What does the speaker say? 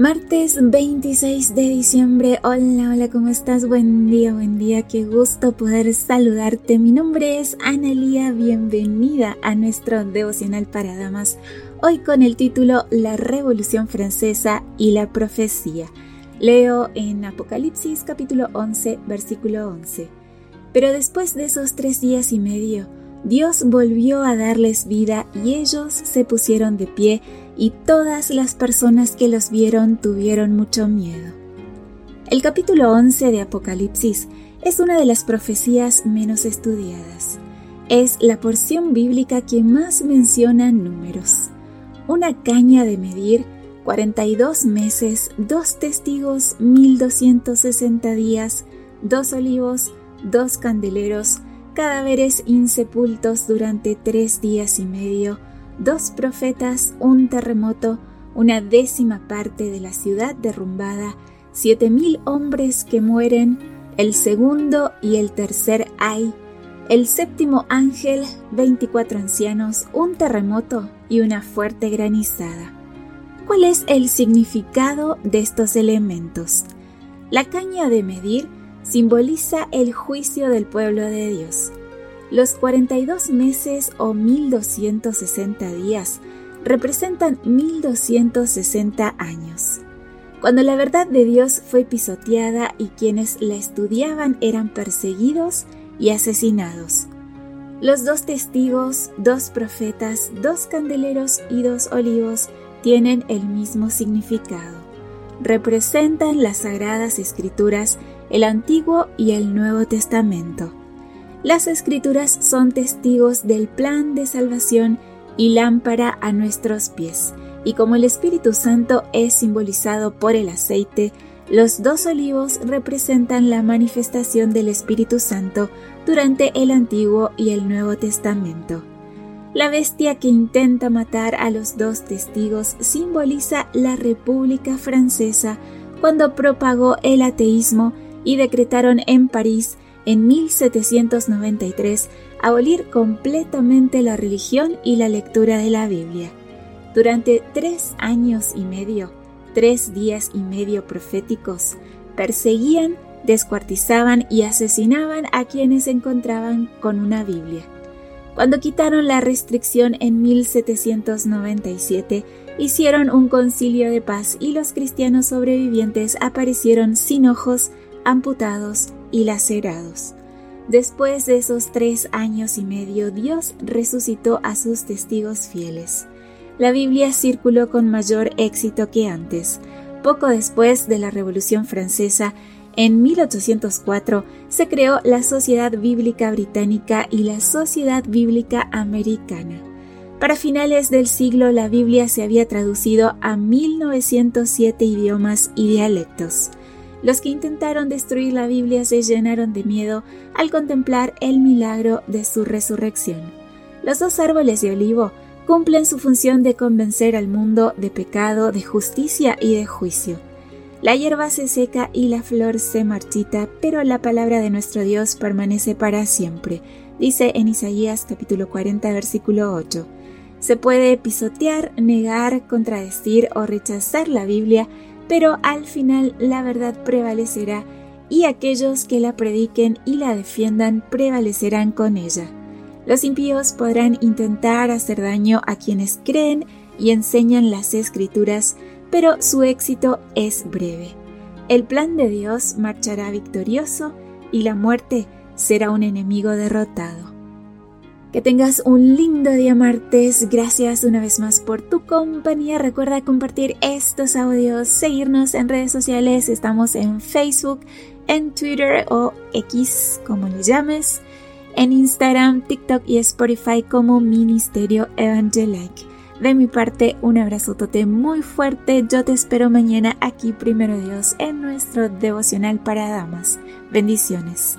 Martes 26 de diciembre. Hola, hola, ¿cómo estás? Buen día, buen día. Qué gusto poder saludarte. Mi nombre es Analía. Bienvenida a nuestro devocional para damas. Hoy con el título La Revolución Francesa y la Profecía. Leo en Apocalipsis capítulo 11, versículo 11. Pero después de esos tres días y medio, Dios volvió a darles vida y ellos se pusieron de pie y todas las personas que los vieron tuvieron mucho miedo. El capítulo 11 de Apocalipsis es una de las profecías menos estudiadas. Es la porción bíblica que más menciona números. Una caña de medir, 42 meses, dos testigos, 1260 días, dos olivos, dos candeleros, cadáveres insepultos durante tres días y medio, dos profetas, un terremoto, una décima parte de la ciudad derrumbada, siete mil hombres que mueren, el segundo y el tercer ay, el séptimo ángel, veinticuatro ancianos, un terremoto y una fuerte granizada. ¿Cuál es el significado de estos elementos? La caña de medir simboliza el juicio del pueblo de Dios. Los 42 meses o 1260 días representan 1260 años. Cuando la verdad de Dios fue pisoteada y quienes la estudiaban eran perseguidos y asesinados. Los dos testigos, dos profetas, dos candeleros y dos olivos tienen el mismo significado. Representan las sagradas escrituras el Antiguo y el Nuevo Testamento. Las escrituras son testigos del plan de salvación y lámpara a nuestros pies, y como el Espíritu Santo es simbolizado por el aceite, los dos olivos representan la manifestación del Espíritu Santo durante el Antiguo y el Nuevo Testamento. La bestia que intenta matar a los dos testigos simboliza la República Francesa cuando propagó el ateísmo y decretaron en París en 1793 abolir completamente la religión y la lectura de la Biblia. Durante tres años y medio, tres días y medio proféticos, perseguían, descuartizaban y asesinaban a quienes se encontraban con una Biblia. Cuando quitaron la restricción en 1797, hicieron un concilio de paz y los cristianos sobrevivientes aparecieron sin ojos, amputados y lacerados. Después de esos tres años y medio, Dios resucitó a sus testigos fieles. La Biblia circuló con mayor éxito que antes. Poco después de la Revolución Francesa, en 1804 se creó la Sociedad Bíblica Británica y la Sociedad Bíblica Americana. Para finales del siglo la Biblia se había traducido a 1907 idiomas y dialectos. Los que intentaron destruir la Biblia se llenaron de miedo al contemplar el milagro de su resurrección. Los dos árboles de olivo cumplen su función de convencer al mundo de pecado, de justicia y de juicio. La hierba se seca y la flor se marchita, pero la palabra de nuestro Dios permanece para siempre, dice en Isaías capítulo 40 versículo 8. Se puede pisotear, negar, contradecir o rechazar la Biblia, pero al final la verdad prevalecerá y aquellos que la prediquen y la defiendan prevalecerán con ella. Los impíos podrán intentar hacer daño a quienes creen y enseñan las escrituras, pero su éxito es breve. El plan de Dios marchará victorioso y la muerte será un enemigo derrotado. Que tengas un lindo día martes. Gracias una vez más por tu compañía. Recuerda compartir estos audios, seguirnos en redes sociales. Estamos en Facebook, en Twitter o X, como le llames. En Instagram, TikTok y Spotify como Ministerio Evangelic. De mi parte, un abrazotote muy fuerte. Yo te espero mañana aquí, primero Dios, en nuestro devocional para damas. Bendiciones.